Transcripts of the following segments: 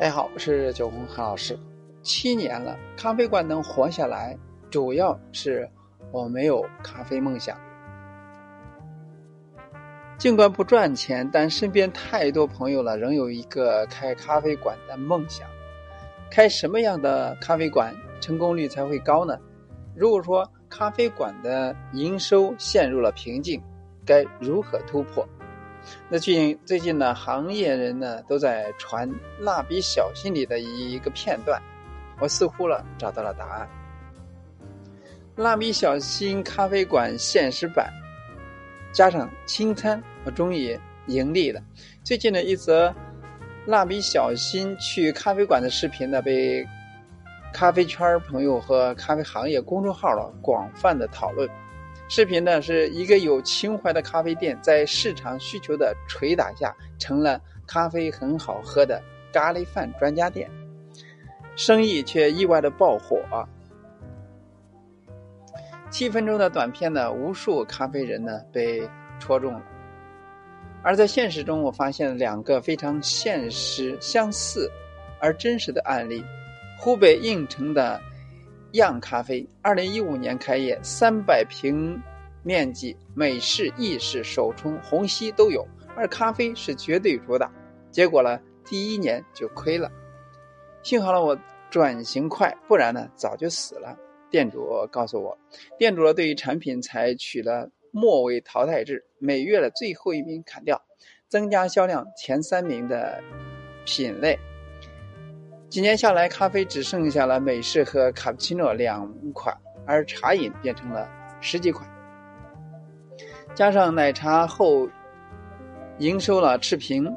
大家好，我是九红韩老师。七年了，咖啡馆能活下来，主要是我没有咖啡梦想。尽管不赚钱，但身边太多朋友了，仍有一个开咖啡馆的梦想。开什么样的咖啡馆成功率才会高呢？如果说咖啡馆的营收陷入了瓶颈，该如何突破？那最近最近呢，行业人呢都在传《蜡笔小新》里的一个片段，我似乎了找到了答案。《蜡笔小新》咖啡馆现实版加上清餐，我终于盈利了。最近的一则蜡笔小新去咖啡馆的视频呢，被咖啡圈朋友和咖啡行业公众号了广泛的讨论。视频呢是一个有情怀的咖啡店，在市场需求的捶打下，成了咖啡很好喝的咖喱饭专家店，生意却意外的爆火。七分钟的短片呢，无数咖啡人呢被戳中了。而在现实中，我发现两个非常现实、相似而真实的案例：湖北应城的。样咖啡，二零一五年开业，三百平面积，美式、意式、手冲、虹吸都有，而咖啡是绝对主打。结果呢，第一年就亏了。幸好了，我转型快，不然呢，早就死了。店主告诉我，店主呢对于产品采取了末位淘汰制，每月的最后一名砍掉，增加销量前三名的品类。几年下来，咖啡只剩下了美式和卡布奇诺两款，而茶饮变成了十几款。加上奶茶后营收了持平，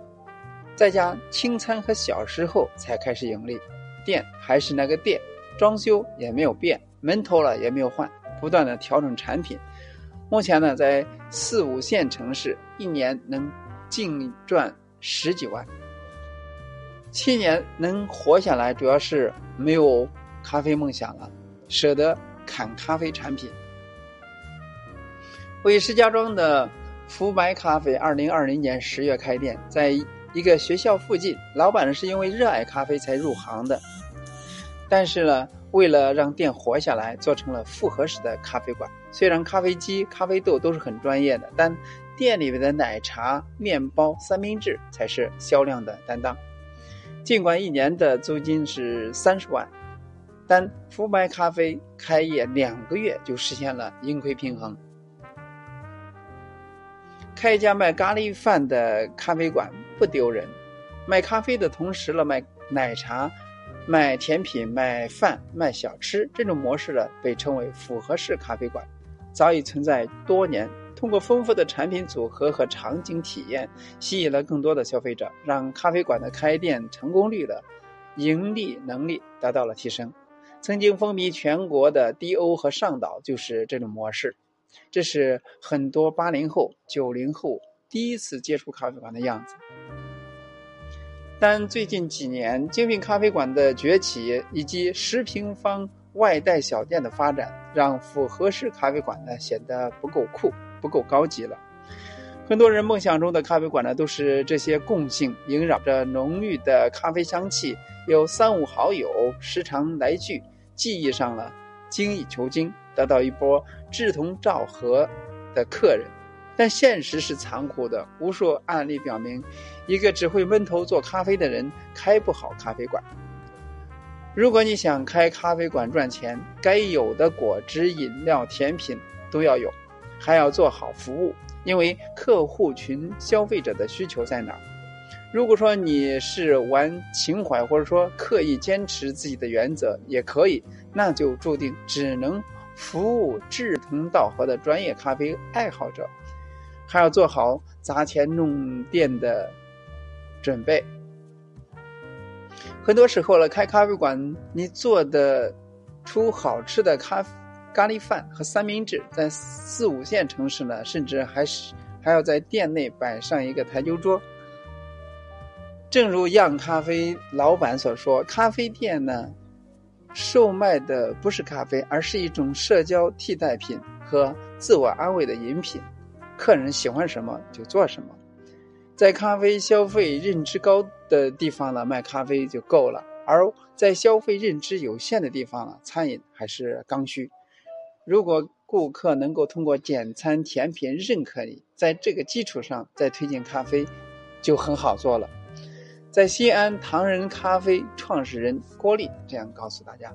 再加清餐和小食后才开始盈利。店还是那个店，装修也没有变，门头了也没有换，不断的调整产品。目前呢，在四五线城市，一年能净赚十几万。七年能活下来，主要是没有咖啡梦想了，舍得砍咖啡产品。位于石家庄的福白咖啡，二零二零年十月开店，在一个学校附近。老板呢是因为热爱咖啡才入行的，但是呢，为了让店活下来，做成了复合式的咖啡馆。虽然咖啡机、咖啡豆都是很专业的，但店里面的奶茶、面包、三明治才是销量的担当。尽管一年的租金是三十万，但福白咖啡开业两个月就实现了盈亏平衡。开一家卖咖喱饭的咖啡馆不丢人，卖咖啡的同时了卖奶茶、卖甜品、卖饭、卖小吃，这种模式呢被称为复合式咖啡馆，早已存在多年。通过丰富的产品组合和场景体验，吸引了更多的消费者，让咖啡馆的开店成功率的盈利能力得到了提升。曾经风靡全国的 DO 和上岛就是这种模式。这是很多八零后、九零后第一次接触咖啡馆的样子。但最近几年，精品咖啡馆的崛起以及十平方外带小店的发展，让复合式咖啡馆呢显得不够酷。不够高级了。很多人梦想中的咖啡馆呢，都是这些共性，萦绕着浓郁的咖啡香气，有三五好友时常来聚，记忆上了精益求精，得到一波志同道合的客人。但现实是残酷的，无数案例表明，一个只会闷头做咖啡的人开不好咖啡馆。如果你想开咖啡馆赚钱，该有的果汁、饮料、甜品都要有。还要做好服务，因为客户群、消费者的需求在哪儿？如果说你是玩情怀，或者说刻意坚持自己的原则，也可以，那就注定只能服务志同道合的专业咖啡爱好者，还要做好砸钱弄店的准备。很多时候了，开咖啡馆，你做的出好吃的咖啡。咖喱饭和三明治在四五线城市呢，甚至还是还要在店内摆上一个台球桌。正如样咖啡老板所说，咖啡店呢，售卖的不是咖啡，而是一种社交替代品和自我安慰的饮品。客人喜欢什么就做什么。在咖啡消费认知高的地方呢，卖咖啡就够了；而在消费认知有限的地方呢，餐饮还是刚需。如果顾客能够通过简餐甜品认可你，在这个基础上再推荐咖啡，就很好做了。在西安唐人咖啡创始人郭丽这样告诉大家：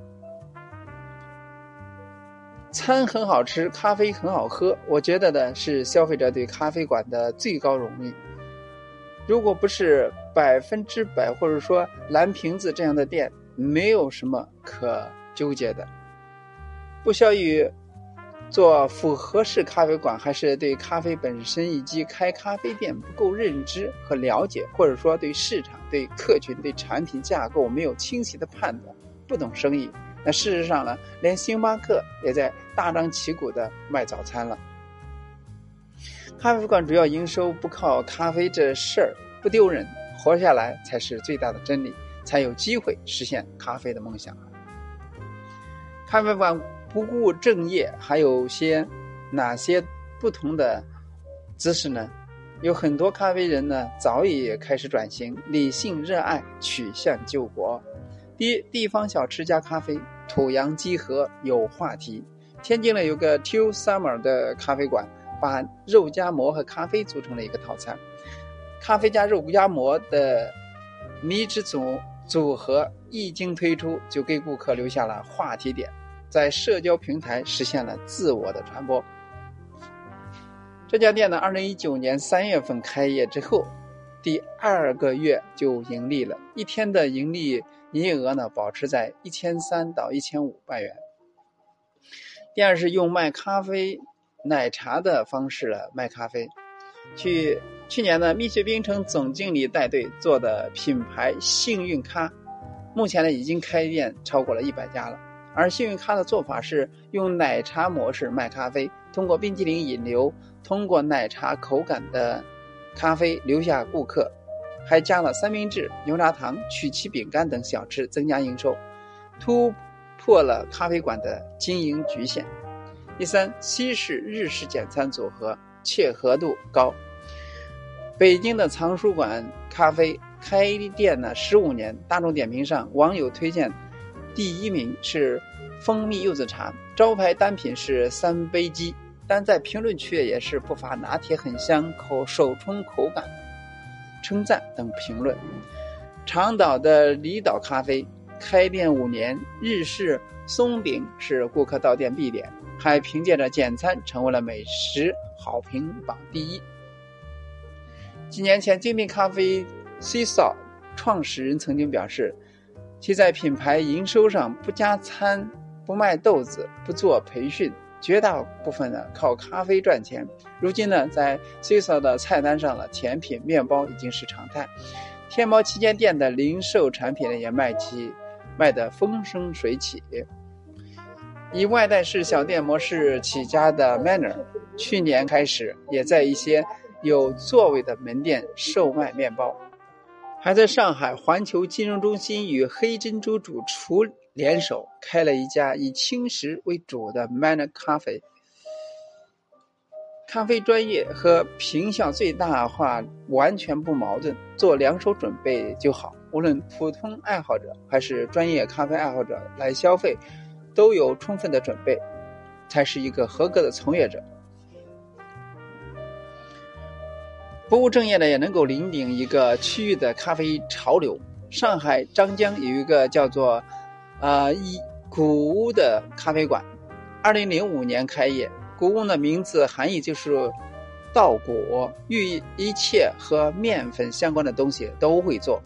餐很好吃，咖啡很好喝。我觉得呢，是消费者对咖啡馆的最高荣誉。如果不是百分之百或者说蓝瓶子这样的店，没有什么可纠结的。不肖于做复合式咖啡馆，还是对咖啡本身以及开咖啡店不够认知和了解，或者说对市场、对客群、对产品架构没有清晰的判断，不懂生意。那事实上呢，连星巴克也在大张旗鼓的卖早餐了。咖啡馆主要营收不靠咖啡这事儿不丢人，活下来才是最大的真理，才有机会实现咖啡的梦想。咖啡馆不务正业，还有些哪些不同的姿势呢？有很多咖啡人呢，早已开始转型，理性热爱，取向救国。第一，地方小吃加咖啡，土洋集合，有话题。天津呢有个 Two Summer 的咖啡馆。把肉夹馍和咖啡组成了一个套餐，咖啡加肉夹馍的迷之组组合一经推出，就给顾客留下了话题点，在社交平台实现了自我的传播。这家店呢，二零一九年三月份开业之后，第二个月就盈利了，一天的盈利营业额呢，保持在一千三到一千五万元。第二是用卖咖啡。奶茶的方式了卖咖啡，去去年呢，蜜雪冰城总经理带队做的品牌幸运咖，目前呢已经开店超过了一百家了。而幸运咖的做法是用奶茶模式卖咖啡，通过冰淇淋引流，通过奶茶口感的咖啡留下顾客，还加了三明治、牛轧糖、曲奇饼干等小吃增加营收，突破了咖啡馆的经营局限。第三，西式日式简餐组合切合度高。北京的藏书馆咖啡开店呢十五年，大众点评上网友推荐第一名是蜂蜜柚子茶，招牌单品是三杯鸡，但在评论区也是不乏拿铁很香、口手冲口感称赞等评论。长岛的离岛咖啡开店五年，日式松饼是顾客到店必点。还凭借着简餐成为了美食好评榜第一。几年前，精品咖啡 C 嫂创始人曾经表示，其在品牌营收上不加餐、不卖豆子、不做培训，绝大部分呢靠咖啡赚钱。如今呢，在 C 嫂的菜单上了甜品、面包已经是常态。天猫旗舰店的零售产品呢也卖起，卖得风生水起。以外带式小店模式起家的 Manner，去年开始也在一些有座位的门店售卖面包，还在上海环球金融中心与黑珍珠主厨联手开了一家以轻食为主的 Mana 咖啡。咖啡专业和平效最大化完全不矛盾，做两手准备就好。无论普通爱好者还是专业咖啡爱好者来消费。都有充分的准备，才是一个合格的从业者。不务正业的也能够引领一个区域的咖啡潮流。上海张江有一个叫做“呃一谷屋”的咖啡馆，二零零五年开业。谷屋的名字含义就是稻谷，寓意一切和面粉相关的东西都会做。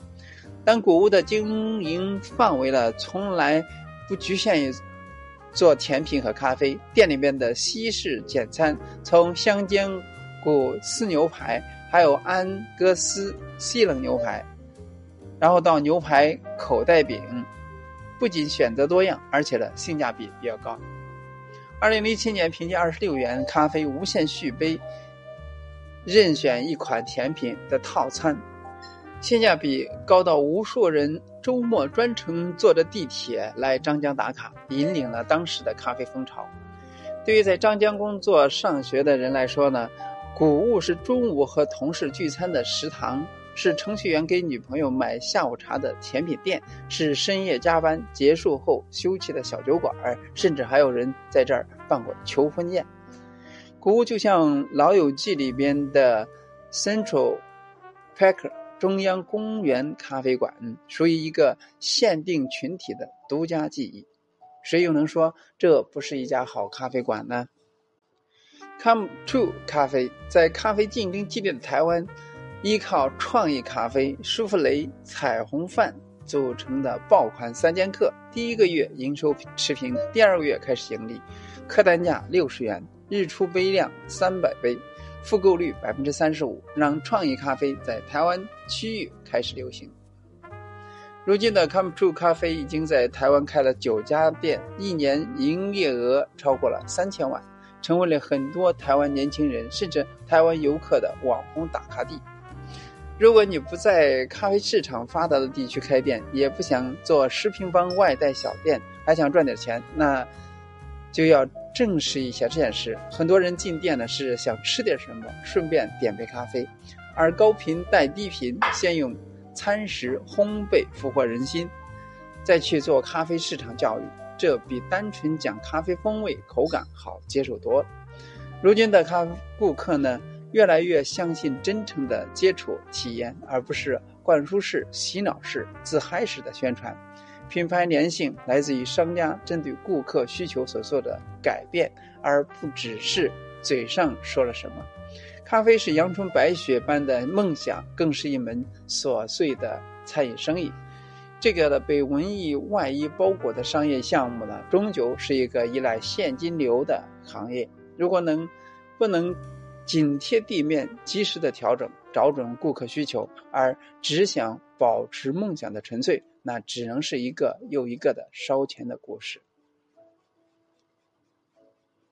但谷屋的经营范围呢，从来不局限于。做甜品和咖啡，店里面的西式简餐，从香煎谷丝牛排，还有安格斯西冷牛排，然后到牛排口袋饼，不仅选择多样，而且呢性价比比较高。二零零七年，凭借二十六元咖啡无限续杯，任选一款甜品的套餐。性价比高到无数人周末专程坐着地铁来张江打卡，引领了当时的咖啡风潮。对于在张江工作、上学的人来说呢，谷物是中午和同事聚餐的食堂，是程序员给女朋友买下午茶的甜品店，是深夜加班结束后休憩的小酒馆，甚至还有人在这儿办过求婚宴。谷物就像《老友记》里边的 Central Park 中央公园咖啡馆，属于一个限定群体的独家记忆。谁又能说这不是一家好咖啡馆呢？Come to 咖啡在咖啡竞争激烈的台湾，依靠创意咖啡、舒芙蕾、彩虹饭组成的爆款三剑客，第一个月营收持平，第二个月开始盈利，客单价六十元，日出杯量三百杯，复购率百分之三十五，让创意咖啡在台湾区域开始流行。如今的 Come True 咖啡已经在台湾开了九家店，一年营业额超过了三千万。成为了很多台湾年轻人甚至台湾游客的网红打卡地。如果你不在咖啡市场发达的地区开店，也不想做十平方外带小店，还想赚点钱，那就要正视一下这件事。很多人进店呢是想吃点什么，顺便点杯咖啡，而高频带低频，先用餐食烘焙俘获人心，再去做咖啡市场教育。这比单纯讲咖啡风味、口感好接受多了。如今的咖顾客呢，越来越相信真诚的接触体验，而不是灌输式、洗脑式、自嗨式的宣传。品牌粘性来自于商家针对顾客需求所做的改变，而不只是嘴上说了什么。咖啡是阳春白雪般的梦想，更是一门琐碎的餐饮生意。这个呢，被文艺外衣包裹的商业项目呢，终究是一个依赖现金流的行业。如果能不能紧贴地面，及时的调整，找准顾客需求，而只想保持梦想的纯粹，那只能是一个又一个的烧钱的故事。